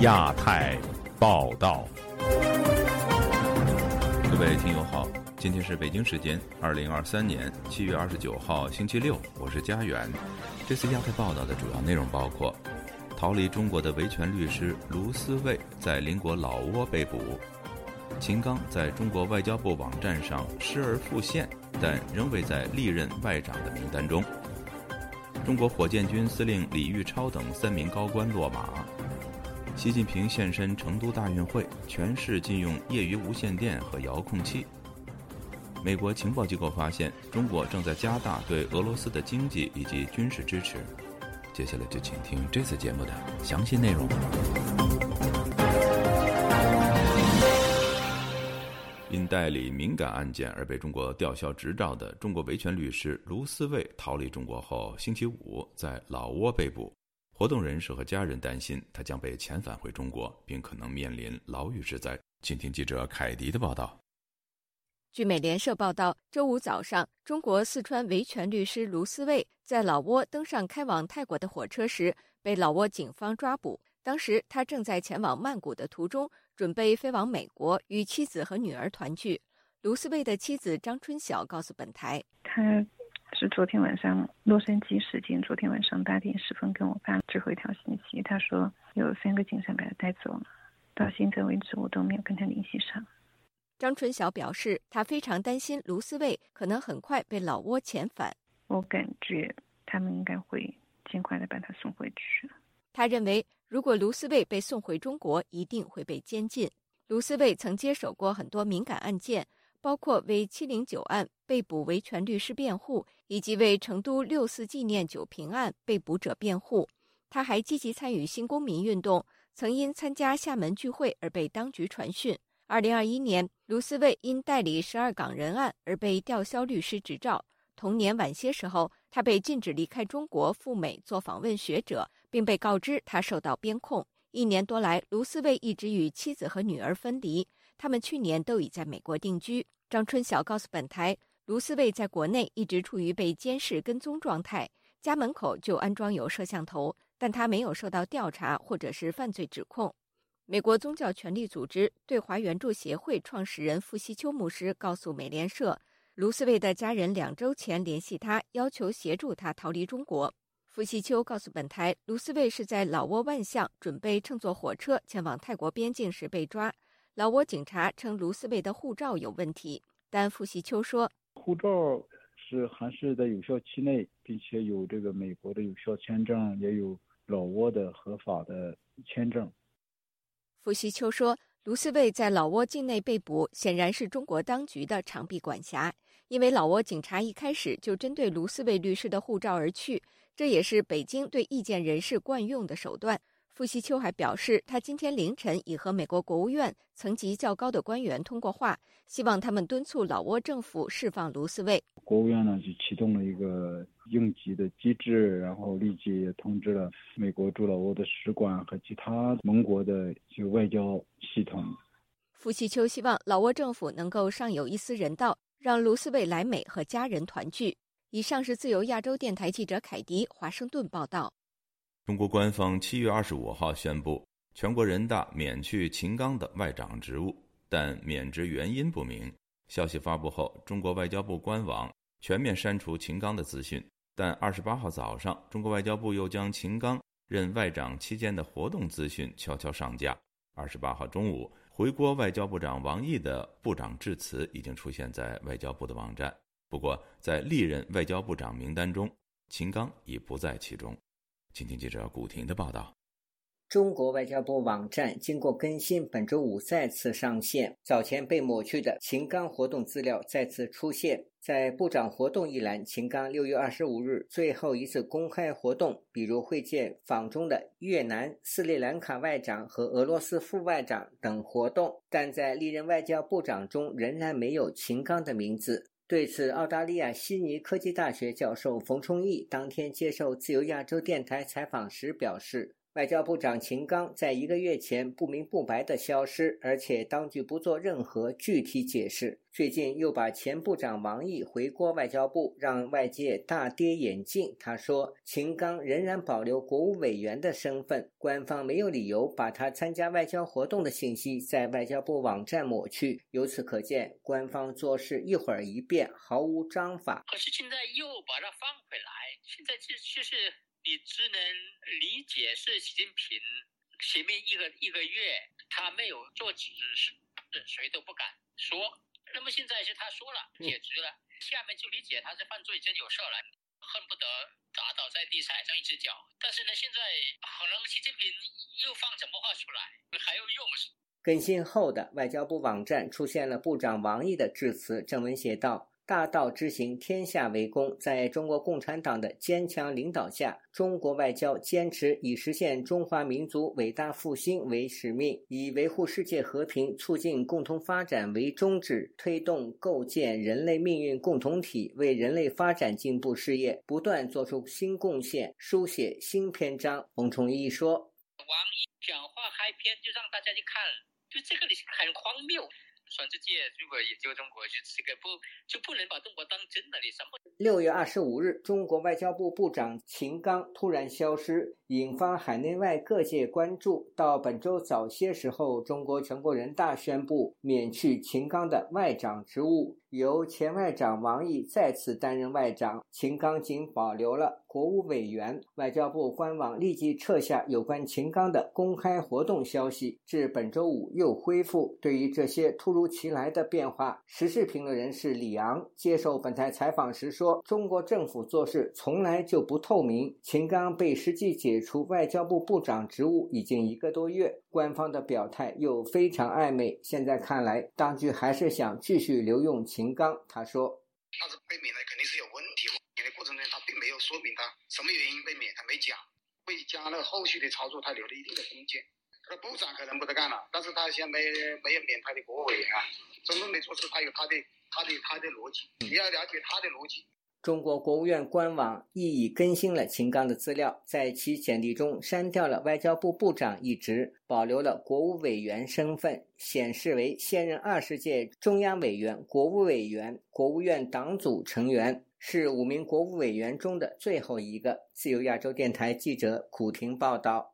亚太报道，各位听友好，今天是北京时间二零二三年七月二十九号星期六，我是佳远。这次亚太报道的主要内容包括：逃离中国的维权律师卢思卫在邻国老挝被捕；秦刚在中国外交部网站上失而复现，但仍未在历任外长的名单中；中国火箭军司令李玉超等三名高官落马。习近平现身成都大运会，全市禁用业余无线电和遥控器。美国情报机构发现，中国正在加大对俄罗斯的经济以及军事支持。接下来就请听这次节目的详细内容。因代理敏感案件而被中国吊销执照的中国维权律师卢思卫逃离中国后，星期五在老挝被捕。活动人士和家人担心他将被遣返回中国，并可能面临牢狱之灾。请听记者凯迪的报道。据美联社报道，周五早上，中国四川维权律师卢思卫在老挝登上开往泰国的火车时，被老挝警方抓捕。当时他正在前往曼谷的途中，准备飞往美国与妻子和女儿团聚。卢思卫的妻子张春晓告诉本台，他。是昨天晚上洛杉矶时间，昨天晚上八点十分跟我发最后一条信息，他说有三个警察把他带走了，到现在为止我都没有跟他联系上。张春晓表示，他非常担心卢思卫可能很快被老挝遣返。我感觉他们应该会尽快的把他送回去。他认为，如果卢思卫被送回中国，一定会被监禁。卢思卫曾接手过很多敏感案件。包括为七零九案被捕维权律师辩护，以及为成都六四纪念酒瓶案被捕者辩护。他还积极参与新公民运动，曾因参加厦门聚会而被当局传讯。二零二一年，卢思卫因代理十二港人案而被吊销律师执照。同年晚些时候，他被禁止离开中国赴美做访问学者，并被告知他受到边控。一年多来，卢思卫一直与妻子和女儿分离。他们去年都已在美国定居。张春晓告诉本台，卢思卫在国内一直处于被监视跟踪状态，家门口就安装有摄像头，但他没有受到调查或者是犯罪指控。美国宗教权利组织对华援助协会创始人傅西秋牧师告诉美联社，卢思卫的家人两周前联系他，要求协助他逃离中国。傅西秋告诉本台，卢思卫是在老挝万象准备乘坐火车前往泰国边境时被抓。老挝警察称卢思卫的护照有问题，但傅习秋说，护照是还是在有效期内，并且有这个美国的有效签证，也有老挝的合法的签证。傅习秋说，卢思卫在老挝境内被捕，显然是中国当局的长臂管辖，因为老挝警察一开始就针对卢思卫律师的护照而去，这也是北京对意见人士惯用的手段。傅西秋还表示，他今天凌晨已和美国国务院层级较高的官员通过话，希望他们敦促老挝政府释放卢思卫。国务院呢就启动了一个应急的机制，然后立即也通知了美国驻老挝的使馆和其他盟国的就外交系统。傅西秋希望老挝政府能够尚有一丝人道，让卢思卫来美和家人团聚。以上是自由亚洲电台记者凯迪华盛顿报道。中国官方七月二十五号宣布，全国人大免去秦刚的外长职务，但免职原因不明。消息发布后，中国外交部官网全面删除秦刚的资讯。但二十八号早上，中国外交部又将秦刚任外长期间的活动资讯悄悄上架。二十八号中午，回国外交部长王毅的部长致辞已经出现在外交部的网站。不过，在历任外交部长名单中，秦刚已不在其中。请听记者古婷的报道。中国外交部网站经过更新，本周五再次上线。早前被抹去的秦刚活动资料再次出现在部长活动一栏。秦刚六月二十五日最后一次公开活动，比如会见访中的越南、斯里兰卡外长和俄罗斯副外长等活动，但在历任外交部长中仍然没有秦刚的名字。对此，澳大利亚悉尼科技大学教授冯崇义当天接受自由亚洲电台采访时表示：“外交部长秦刚在一个月前不明不白的消失，而且当局不做任何具体解释。最近又把前部长王毅回国外交部，让外界大跌眼镜。他说，秦刚仍然保留国务委员的身份，官方没有理由把他参加外交活动的信息在外交部网站抹去。由此可见，官方做事一会儿一变，毫无章法。可是现在又把它放回来，现在就就是。你只能理解是习近平前面一个一个月他没有做指示，谁都不敢说。那么现在是他说了，解职了，下面就理解他是犯罪，真有事了，恨不得打倒在地踩上一只脚。但是呢，现在可能习近平又放什么话出来，还有用？更新后的外交部网站出现了部长王毅的致辞，正文写道。大道之行，天下为公。在中国共产党的坚强领导下，中国外交坚持以实现中华民族伟大复兴为使命，以维护世界和平、促进共同发展为宗旨，推动构建人类命运共同体，为人类发展进步事业不断做出新贡献，书写新篇章。冯崇义说：“王毅讲话开篇就让大家去看，就这个很荒谬。”全世界如果研究中国，就这个不就不能把中国当真了？你什么？六月二十五日，中国外交部部长秦刚突然消失，引发海内外各界关注。到本周早些时候，中国全国人大宣布免去秦刚的外长职务。由前外长王毅再次担任外长，秦刚仅保留了国务委员。外交部官网立即撤下有关秦刚的公开活动消息，至本周五又恢复。对于这些突如其来的变化，时事评论人士李昂接受本台采访时说：“中国政府做事从来就不透明。秦刚被实际解除外交部部长职务已经一个多月，官方的表态又非常暧昧。现在看来，当局还是想继续留用秦。”秦刚他说：“他是被免了，肯定是有问题。免的过程中，他并没有说明他什么原因被免，他没讲。会加了后续的操作，他留了一定的空间。那部长可能不得干了，但是他现在没没有免他的国务委员啊。真正的做事，他有他的他的他的逻辑，你要了解他的逻辑。”中国国务院官网亦已更新了秦刚的资料，在其简历中删掉了外交部部长一职，保留了国务委员身份，显示为现任二十届中央委员、国务委员、国务院党组成员，是五名国务委员中的最后一个。自由亚洲电台记者古婷报道。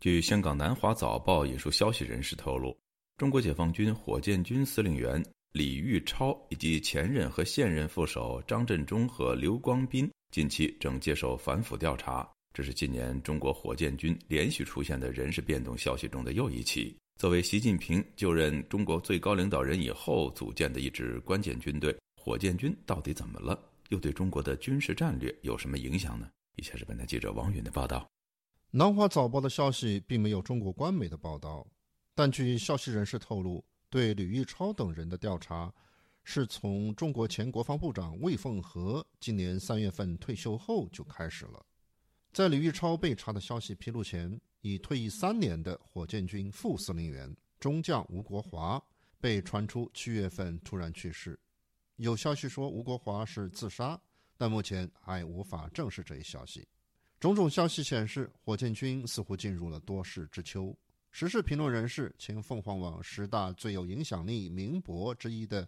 据香港南华早报引述消息人士透露，中国解放军火箭军司令员。李玉超以及前任和现任副手张振中和刘光斌近期正接受反腐调查，这是今年中国火箭军连续出现的人事变动消息中的又一起。作为习近平就任中国最高领导人以后组建的一支关键军队，火箭军到底怎么了？又对中国的军事战略有什么影响呢？以下是本台记者王允的报道。南华早报的消息并没有中国官媒的报道，但据消息人士透露。对吕玉超等人的调查，是从中国前国防部长魏凤和今年三月份退休后就开始了。在吕玉超被查的消息披露前，已退役三年的火箭军副司令员中将吴国华被传出七月份突然去世。有消息说吴国华是自杀，但目前还无法证实这一消息。种种消息显示，火箭军似乎进入了多事之秋。时事评论人士、前凤凰网十大最有影响力名博之一的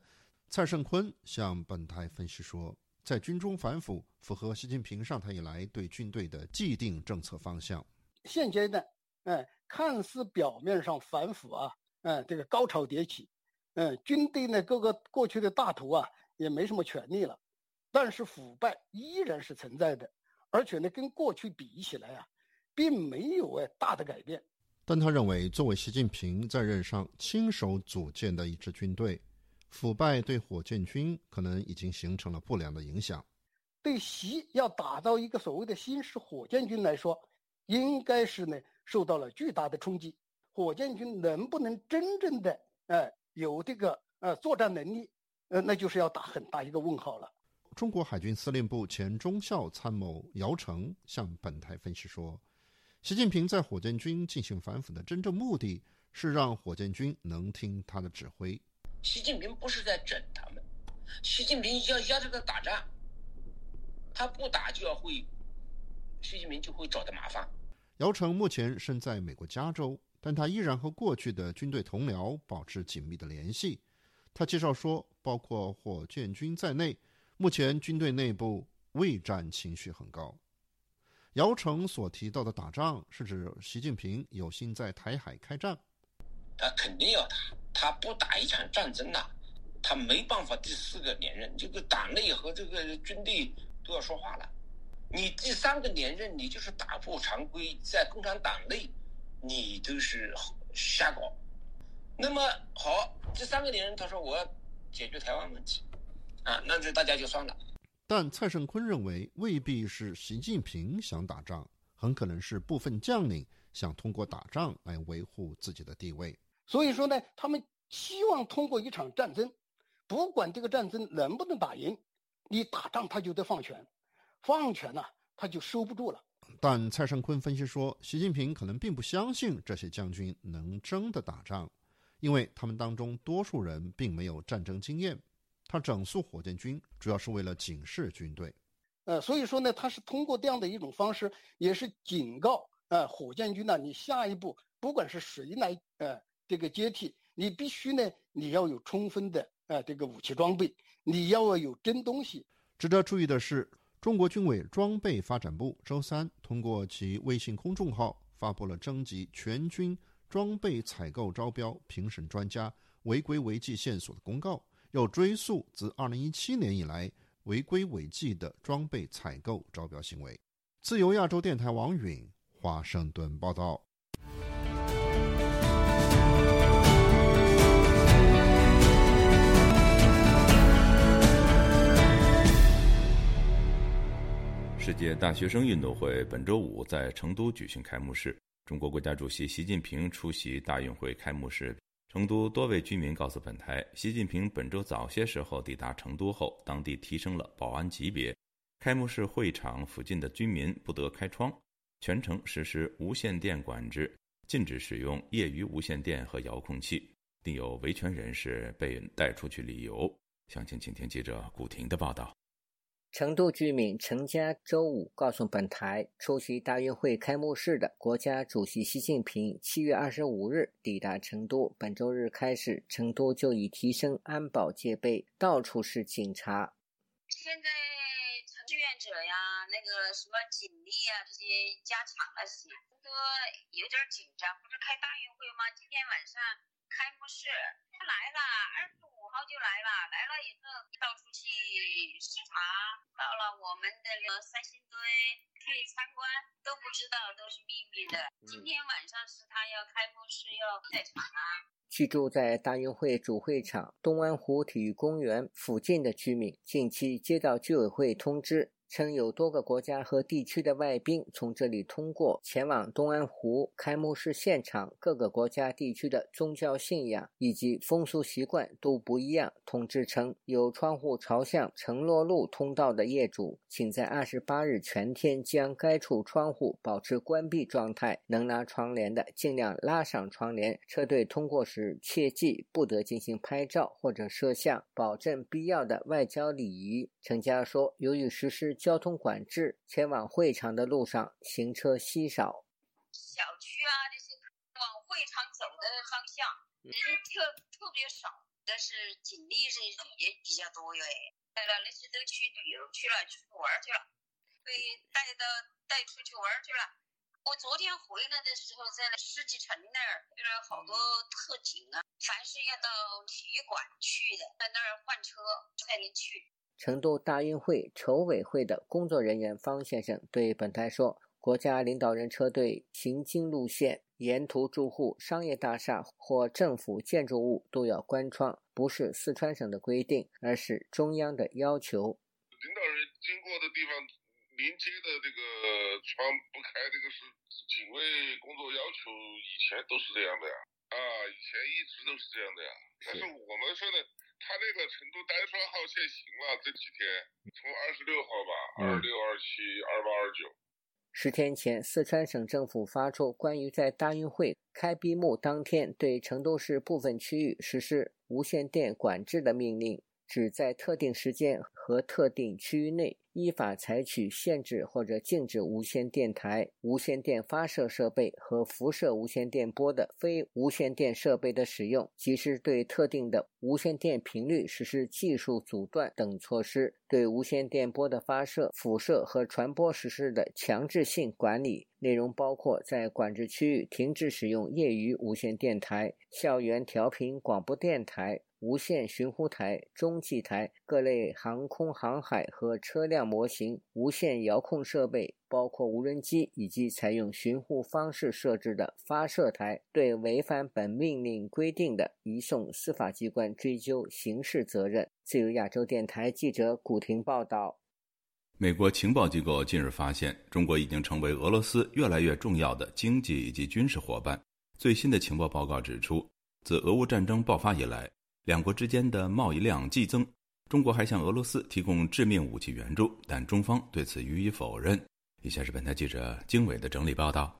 蔡胜坤向本台分析说，在军中反腐符合习近平上台以来对军队的既定政策方向。现阶段，哎，看似表面上反腐啊，嗯，这个高潮迭起，嗯，军队呢各个过去的大头啊也没什么权利了，但是腐败依然是存在的，而且呢跟过去比起来啊，并没有哎大的改变。但他认为，作为习近平在任上亲手组建的一支军队，腐败对火箭军可能已经形成了不良的影响。对习要打造一个所谓的新式火箭军来说，应该是呢受到了巨大的冲击。火箭军能不能真正的呃有这个呃作战能力，呃，那就是要打很大一个问号了。中国海军司令部前中校参谋姚成向本台分析说。习近平在火箭军进行反腐的真正目的是让火箭军能听他的指挥。习近平不是在整他们，习近平要要这个打仗，他不打就要会，习近平就会找的麻烦。姚成目前身在美国加州，但他依然和过去的军队同僚保持紧密的联系。他介绍说，包括火箭军在内，目前军队内部畏战情绪很高。姚成所提到的打仗，是指习近平有心在台海开战。他肯定要打，他不打一场战争呐，他没办法第四个连任。这个党内和这个军队都要说话了。你第三个连任，你就是打破常规，在共产党内，你都是瞎搞。那么好，第三个连任，他说我要解决台湾问题，啊，那这大家就算了。但蔡胜坤认为，未必是习近平想打仗，很可能是部分将领想通过打仗来维护自己的地位。所以说呢，他们希望通过一场战争，不管这个战争能不能打赢，你打仗他就得放权。放权呢，他就收不住了。但蔡胜坤分析说，习近平可能并不相信这些将军能真的打仗，因为他们当中多数人并没有战争经验。他整肃火箭军，主要是为了警示军队。呃，所以说呢，他是通过这样的一种方式，也是警告呃火箭军呢，你下一步不管是谁来呃这个接替，你必须呢，你要有充分的呃这个武器装备，你要有真东西。值得注意的是。中国军委装备发展部周三通过其微信公众号发布了征集全军装备采购招标评审专家违规违纪线索的公告，又追溯自2017年以来违规违纪的装备采购招标行为。自由亚洲电台王允华盛顿报道。世界大学生运动会本周五在成都举行开幕式，中国国家主席习近平出席大运会开幕式。成都多位居民告诉本台，习近平本周早些时候抵达成都后，当地提升了保安级别，开幕式会场附近的居民不得开窗，全程实施无线电管制，禁止使用业余无线电和遥控器，定有维权人士被带出去旅游。详情，请听记者古婷的报道。成都居民陈家周五告诉本台，出席大运会开幕式的国家主席习近平七月二十五日抵达成都。本周日开始，成都就已提升安保戒备，到处是警察。现在志愿者呀，那个什么警力啊，这些加强了些，都有点紧张。不是开大运会吗？今天晚上开幕式，他来了，二十五号就来了，来了以后到处去视察。到了我们的那个三星堆去参观，都不知道，都是秘密的。今天晚上是他要开幕式要在场啊。居住在大运会主会场东安湖体育公园附近的居民，近期接到居委会通知。称有多个国家和地区的外宾从这里通过前往东安湖开幕式现场，各个国家地区的宗教信仰以及风俗习惯都不一样。通知称，有窗户朝向承洛路通道的业主，请在二十八日全天将该处窗户保持关闭状态，能拉窗帘的尽量拉上窗帘。车队通过时切记不得进行拍照或者摄像，保证必要的外交礼仪。陈佳说，由于实施。交通管制，前往会场的路上行车稀少。小区啊，这些往会场走的方向人特特别少，但是警力是也比较多哟。来了，那些都去旅游去了，出去玩去了，被带到带出去玩去了。我昨天回来的时候，在世纪城那儿，就是好多特警啊，凡是要到体育馆去的，在那儿换车才能去。成都大运会筹委会的工作人员方先生对本台说：“国家领导人车队行经路线，沿途住户、商业大厦或政府建筑物都要关窗，不是四川省的规定，而是中央的要求。领导人经过的地方临街的这个窗不开，这个是警卫工作要求，以前都是这样的呀。啊，以前一直都是这样的呀。但是我们说的。”他那个成都单双号限行了，这几天从二十六号吧，二六、二七、二八、二九。十天前，四川省政府发出关于在大运会开闭幕当天对成都市部分区域实施无线电管制的命令，只在特定时间和特定区域内依法采取限制或者禁止无线电台、无线电发射设备和辐射无线电波的非无线电设备的使用，及时对特定的无线电频率实施技术阻断等措施，对无线电波的发射、辐射和传播实施的强制性管理。内容包括在管制区域停止使用业余无线电台、校园调频广播电台。无线寻呼台、中继台、各类航空航海和车辆模型、无线遥控设备，包括无人机，以及采用寻呼方式设置的发射台，对违反本命令规定的，移送司法机关追究刑事责任。自由亚洲电台记者古婷报道。美国情报机构近日发现，中国已经成为俄罗斯越来越重要的经济以及军事伙伴。最新的情报报告指出，自俄乌战争爆发以来，两国之间的贸易量激增，中国还向俄罗斯提供致命武器援助，但中方对此予以否认。以下是本台记者经纬的整理报道。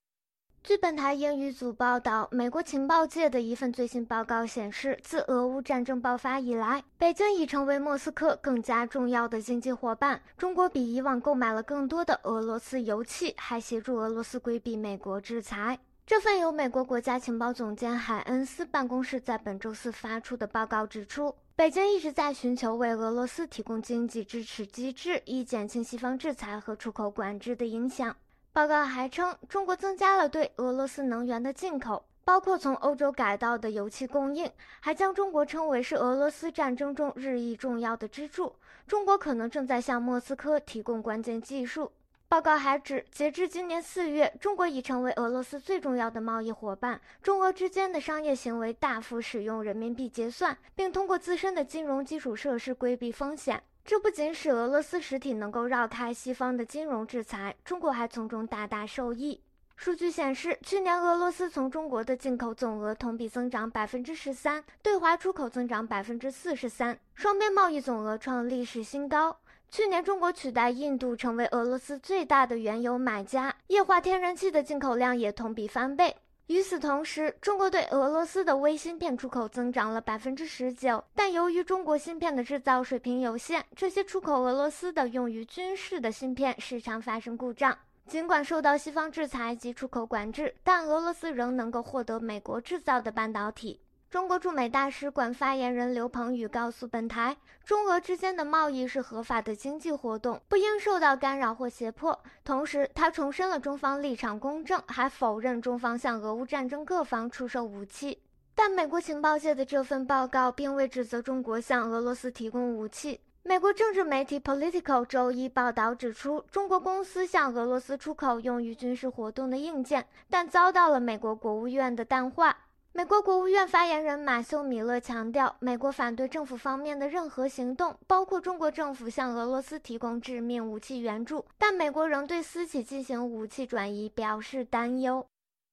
据本台英语组报道，美国情报界的一份最新报告显示，自俄乌战争爆发以来，北京已成为莫斯科更加重要的经济伙伴。中国比以往购买了更多的俄罗斯油气，还协助俄罗斯规避美国制裁。这份由美国国家情报总监海恩斯办公室在本周四发出的报告指出，北京一直在寻求为俄罗斯提供经济支持机制，以减轻西方制裁和出口管制的影响。报告还称，中国增加了对俄罗斯能源的进口，包括从欧洲改道的油气供应，还将中国称为是俄罗斯战争中日益重要的支柱。中国可能正在向莫斯科提供关键技术。报告还指，截至今年四月，中国已成为俄罗斯最重要的贸易伙伴。中俄之间的商业行为大幅使用人民币结算，并通过自身的金融基础设施规避风险。这不仅使俄罗斯实体能够绕开西方的金融制裁，中国还从中大大受益。数据显示，去年俄罗斯从中国的进口总额同比增长百分之十三，对华出口增长百分之四十三，双边贸易总额创历史新高。去年，中国取代印度成为俄罗斯最大的原油买家，液化天然气的进口量也同比翻倍。与此同时，中国对俄罗斯的微芯片出口增长了百分之十九，但由于中国芯片的制造水平有限，这些出口俄罗斯的用于军事的芯片时常发生故障。尽管受到西方制裁及出口管制，但俄罗斯仍能够获得美国制造的半导体。中国驻美大使馆发言人刘鹏宇告诉本台，中俄之间的贸易是合法的经济活动，不应受到干扰或胁迫。同时，他重申了中方立场公正，还否认中方向俄乌战争各方出售武器。但美国情报界的这份报告并未指责中国向俄罗斯提供武器。美国政治媒体 Political 周一报道指出，中国公司向俄罗斯出口用于军事活动的硬件，但遭到了美国国务院的淡化。美国国务院发言人马修·米勒强调，美国反对政府方面的任何行动，包括中国政府向俄罗斯提供致命武器援助。但美国仍对私企进行武器转移表示担忧。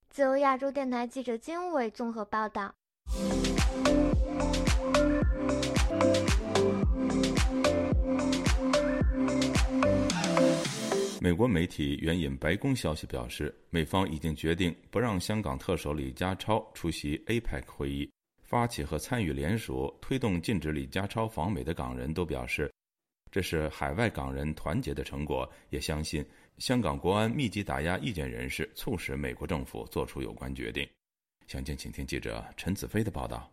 自由亚洲电台记者金伟综合报道。美国媒体援引白宫消息表示，美方已经决定不让香港特首李家超出席 APEC 会议。发起和参与联署推动禁止李家超访美的港人都表示，这是海外港人团结的成果，也相信香港国安密集打压意见人士，促使美国政府做出有关决定。详情，请听记者陈子飞的报道。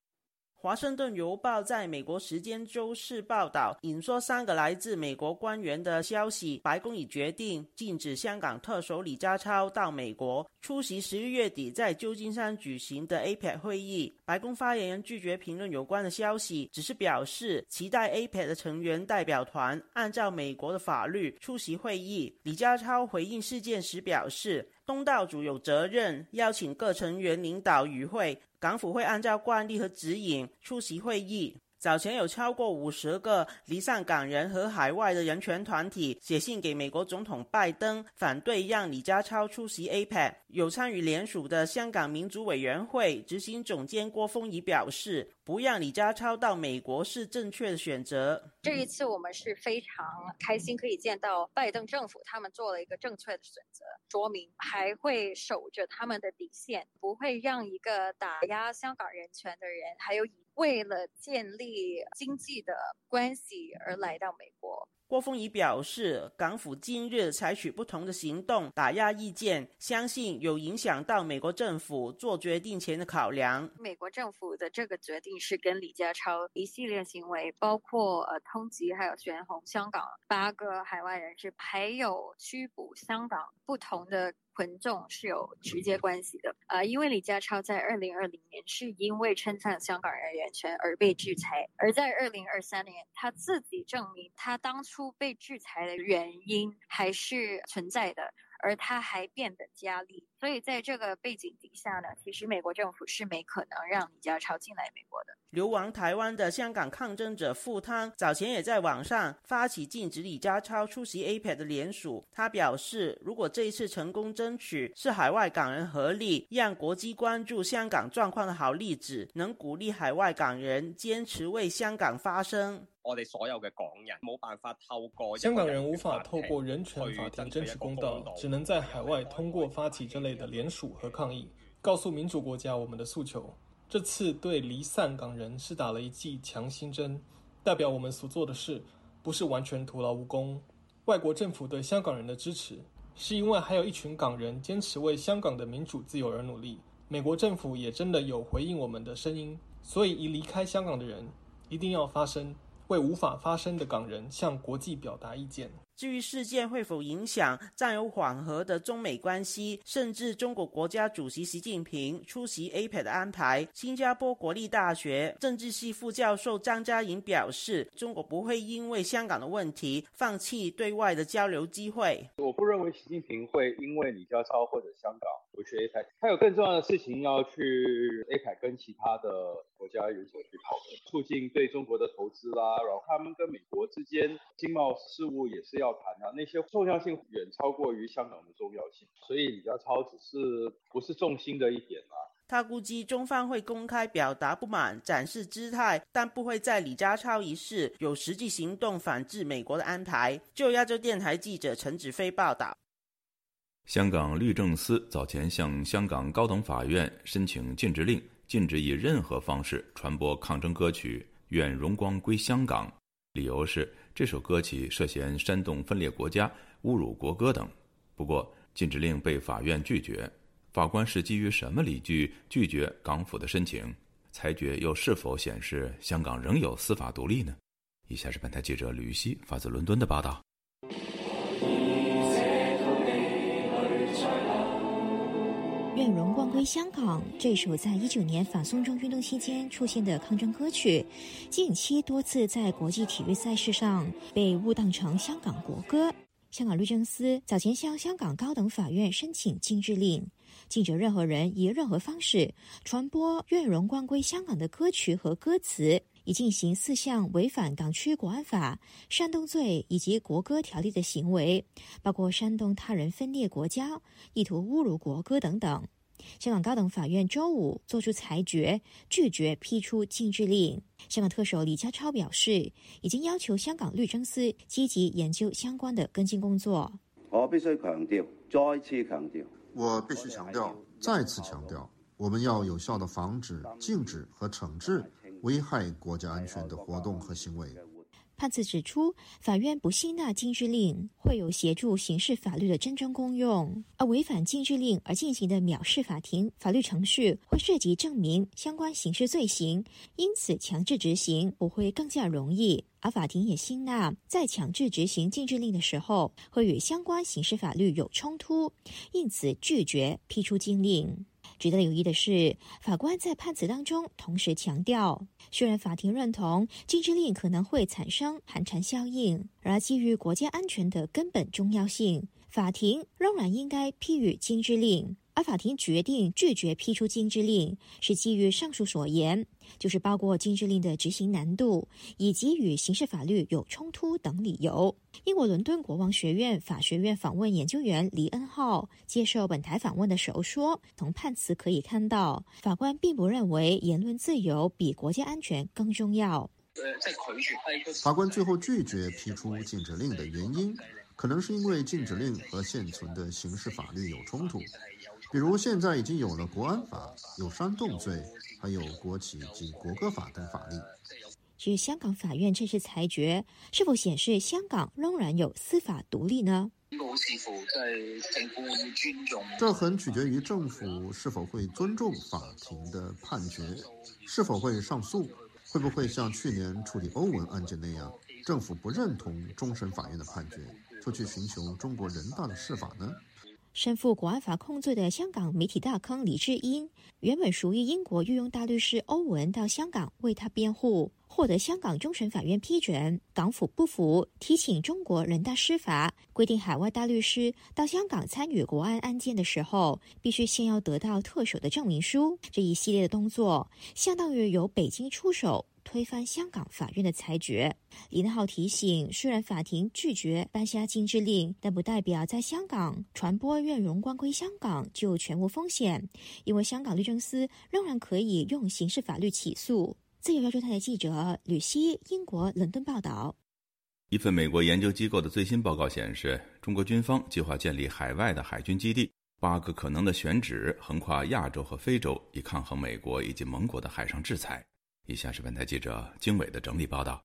华盛顿邮报在美国时间周四报道，引说三个来自美国官员的消息：白宫已决定禁止香港特首李家超到美国出席十一月底在旧金山举行的 APEC 会议。白宫发言人拒绝评论有关的消息，只是表示期待 APEC 的成员代表团按照美国的法律出席会议。李家超回应事件时表示。东道主有责任邀请各成员领导与会，港府会按照惯例和指引出席会议。早前有超过五十个离散港人和海外的人权团体写信给美国总统拜登，反对让李家超出席 APEC。有参与联署的香港民主委员会执行总监郭峰仪表示。不让李家超到美国是正确的选择。这一次我们是非常开心，可以见到拜登政府他们做了一个正确的选择，说明还会守着他们的底线，不会让一个打压香港人权的人，还有以为了建立经济的关系而来到美国。郭凤仪表示，港府今日采取不同的行动打压意见，相信有影响到美国政府做决定前的考量。美国政府的这个决定是跟李家超一系列行为，包括呃通缉还有悬红香港八个海外人士，还有拘捕香港不同的。群众是有直接关系的，呃，因为李家超在二零二零年是因为称赞香港人人权而被制裁，而在二零二三年，他自己证明他当初被制裁的原因还是存在的。而他还变本加厉，所以在这个背景底下呢，其实美国政府是没可能让李家超进来美国的。流亡台湾的香港抗争者傅汤早前也在网上发起禁止李家超出席 APEC 的联署。他表示，如果这一次成功争取，是海外港人合力让国际关注香港状况的好例子，能鼓励海外港人坚持为香港发声。我哋所有嘅港人冇办法透过香港人无法透过人权法庭争取公道，只能在海外通过发起这的联署和抗议，告诉民主国家我们的诉求。这次对离散港人是打了一剂强心针，代表我们所做的事不是完全徒劳无功。外国政府对香港人的支持，是因为还有一群港人坚持为香港的民主自由而努力。美国政府也真的有回应我们的声音，所以已离开香港的人一定要发声。为无法发声的港人向国际表达意见。至于事件会否影响暂有缓和的中美关系，甚至中国国家主席习近平出席 APEC 的安排，新加坡国立大学政治系副教授张嘉颖表示，中国不会因为香港的问题放弃对外的交流机会。我不认为习近平会因为李家超或者香港不去 APEC，他有更重要的事情要去 APEC 跟其他的国家有所去讨论，促进对中国的投资啦，然后他们跟美国之间经贸事务也是要。谈啊，那些重要性远超过于香港的重要性，所以李家超只是不是重心的一点啊。他估计中方会公开表达不满，展示姿态，但不会在李家超一事有实际行动反制美国的安排。就亚洲电台记者陈子飞报道。香港律政司早前向香港高等法院申请禁止令，禁止以任何方式传播抗争歌曲《愿荣光归香港》，理由是。这首歌曲涉嫌煽动分裂国家、侮辱国歌等，不过禁止令被法院拒绝。法官是基于什么理据拒绝港府的申请？裁决又是否显示香港仍有司法独立呢？以下是本台记者吕希发自伦敦的报道。愿荣光归香港这首在一九年反送中运动期间出现的抗争歌曲，近期多次在国际体育赛事上被误当成香港国歌。香港律政司早前向香港高等法院申请禁制令，禁止任何人以任何方式传播《愿荣光归香港》的歌曲和歌词，以进行四项违反港区国安法、煽动罪以及国歌条例的行为，包括煽动他人分裂国家、意图侮辱国歌等等。香港高等法院周五作出裁决，拒绝批出禁制令。香港特首李家超表示，已经要求香港律政司积极研究相关的跟进工作。我必须强调，再次强调，我必须强调，再次强调，我们要有效的防止、禁止和惩治危害国家安全的活动和行为。判词指出，法院不吸纳禁制令会有协助刑事法律的真正功用，而违反禁制令而进行的藐视法庭法律程序会涉及证明相关刑事罪行，因此强制执行不会更加容易。而法庭也吸纳，在强制执行禁制令的时候，会与相关刑事法律有冲突，因此拒绝批出禁令。值得留意的是，法官在判词当中同时强调，虽然法庭认同禁制令可能会产生寒蝉效应，而基于国家安全的根本重要性，法庭仍然应该批予禁制令。而法庭决定拒绝批出禁制令，是基于上述所言，就是包括禁制令的执行难度以及与刑事法律有冲突等理由。英国伦敦国王学院法学院访问研究员黎恩浩接受本台访问的时候说：“从判词可以看到，法官并不认为言论自由比国家安全更重要。”法官最后拒绝批出禁止令的原因，可能是因为禁止令和现存的刑事法律有冲突。比如，现在已经有了国安法，有煽动罪，还有国旗及国歌法等法律。据香港法院这次裁决，是否显示香港仍然有司法独立呢？这很取决于政府是否会尊重法庭的判决，是否会上诉，会不会像去年处理欧文案件那样，政府不认同终审法院的判决，就去寻求中国人大的释法呢？身负国安法控罪的香港媒体大亨李智英，原本属于英国御用大律师欧文到香港为他辩护，获得香港终审法院批准。港府不服，提请中国人大司法，规定海外大律师到香港参与国安案件的时候，必须先要得到特首的证明书。这一系列的动作，相当于由北京出手。推翻香港法院的裁决，李南浩提醒：虽然法庭拒绝颁下禁制令，但不代表在香港传播愿荣光归香港就全无风险，因为香港律政司仍然可以用刑事法律起诉。自由亚洲台的记者吕希，英国伦敦报道。一份美国研究机构的最新报告显示，中国军方计划建立海外的海军基地，八个可能的选址横跨亚洲和非洲，以抗衡美国以及盟国的海上制裁。以下是本台记者经纬的整理报道。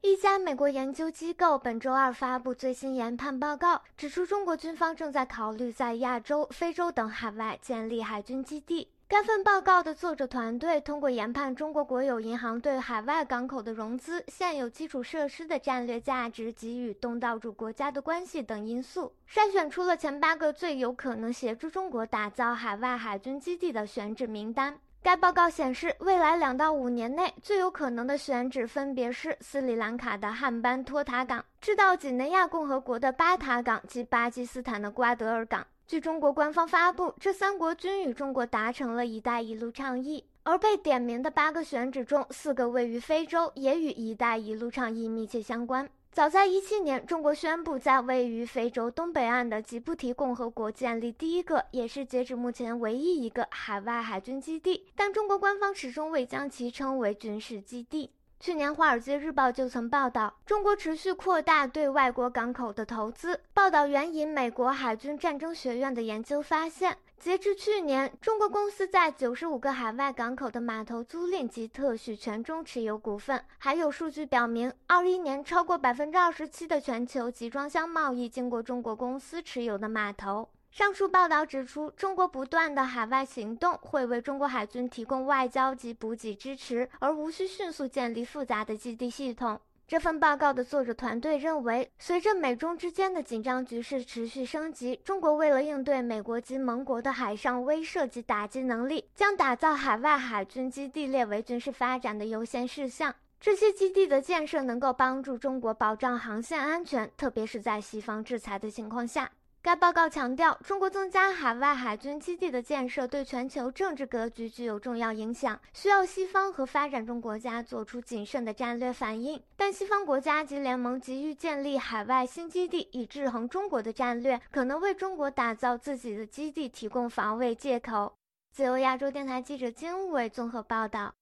一家美国研究机构本周二发布最新研判报告，指出中国军方正在考虑在亚洲、非洲等海外建立海军基地。该份报告的作者团队通过研判中国国有银行对海外港口的融资、现有基础设施的战略价值及与东道主国家的关系等因素，筛选出了前八个最有可能协助中国打造海外海军基地的选址名单。该报告显示，未来两到五年内最有可能的选址分别是斯里兰卡的汉班托塔港、赤道几内亚共和国的巴塔港及巴基斯坦的瓜德尔港。据中国官方发布，这三国均与中国达成了一带一路倡议，而被点名的八个选址中，四个位于非洲，也与一带一路倡议密切相关。早在一七年，中国宣布在位于非洲东北岸的吉布提共和国建立第一个，也是截止目前唯一一个海外海军基地，但中国官方始终未将其称为军事基地。去年，《华尔街日报》就曾报道，中国持续扩大对外国港口的投资。报道援引美国海军战争学院的研究发现，截至去年，中国公司在九十五个海外港口的码头租赁及特许权中持有股份。还有数据表明，二一年超过百分之二十七的全球集装箱贸易经过中国公司持有的码头。上述报道指出，中国不断的海外行动会为中国海军提供外交及补给支持，而无需迅速建立复杂的基地系统。这份报告的作者团队认为，随着美中之间的紧张局势持续升级，中国为了应对美国及盟国的海上威慑及打击能力，将打造海外海军基地列为军事发展的优先事项。这些基地的建设能够帮助中国保障航线安全，特别是在西方制裁的情况下。该报告强调，中国增加海外海军基地的建设对全球政治格局具有重要影响，需要西方和发展中国家做出谨慎的战略反应。但西方国家及联盟急于建立海外新基地以制衡中国的战略，可能为中国打造自己的基地提供防卫借口。自由亚洲电台记者金伟综合报道。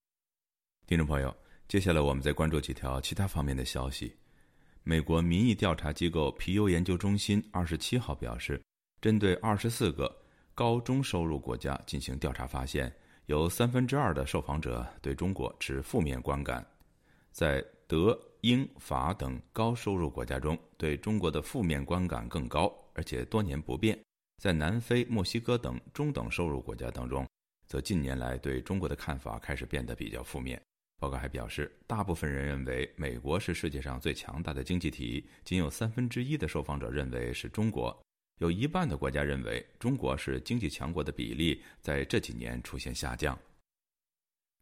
听众朋友，接下来我们再关注几条其他方面的消息。美国民意调查机构皮尤研究中心二十七号表示，针对二十四个高中收入国家进行调查，发现有三分之二的受访者对中国持负面观感。在德、英、法等高收入国家中，对中国的负面观感更高，而且多年不变。在南非、墨西哥等中等收入国家当中，则近年来对中国的看法开始变得比较负面。报告还表示，大部分人认为美国是世界上最强大的经济体，仅有三分之一的受访者认为是中国，有一半的国家认为中国是经济强国的比例在这几年出现下降。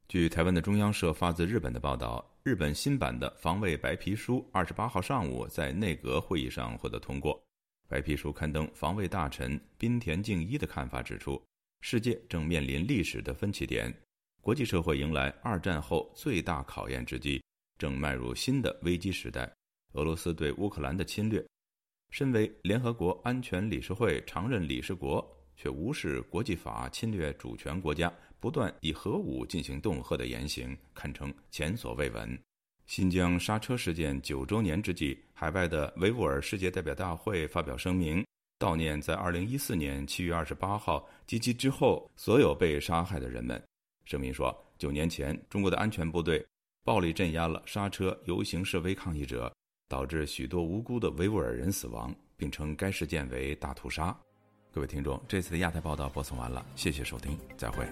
据台湾的中央社发自日本的报道，日本新版的防卫白皮书二十八号上午在内阁会议上获得通过。白皮书刊登防卫大臣滨田敬一的看法，指出世界正面临历史的分歧点。国际社会迎来二战后最大考验之际，正迈入新的危机时代。俄罗斯对乌克兰的侵略，身为联合国安全理事会常任理事国，却无视国际法侵略主权国家，不断以核武进行恫吓的言行，堪称前所未闻。新疆刹车事件九周年之际，海外的维吾尔世界代表大会发表声明，悼念在二零一四年七月二十八号及其之后所有被杀害的人们。声明说，九年前，中国的安全部队暴力镇压了刹车游行示威抗议者，导致许多无辜的维吾尔人死亡，并称该事件为大屠杀。各位听众，这次的亚太报道播送完了，谢谢收听，再会。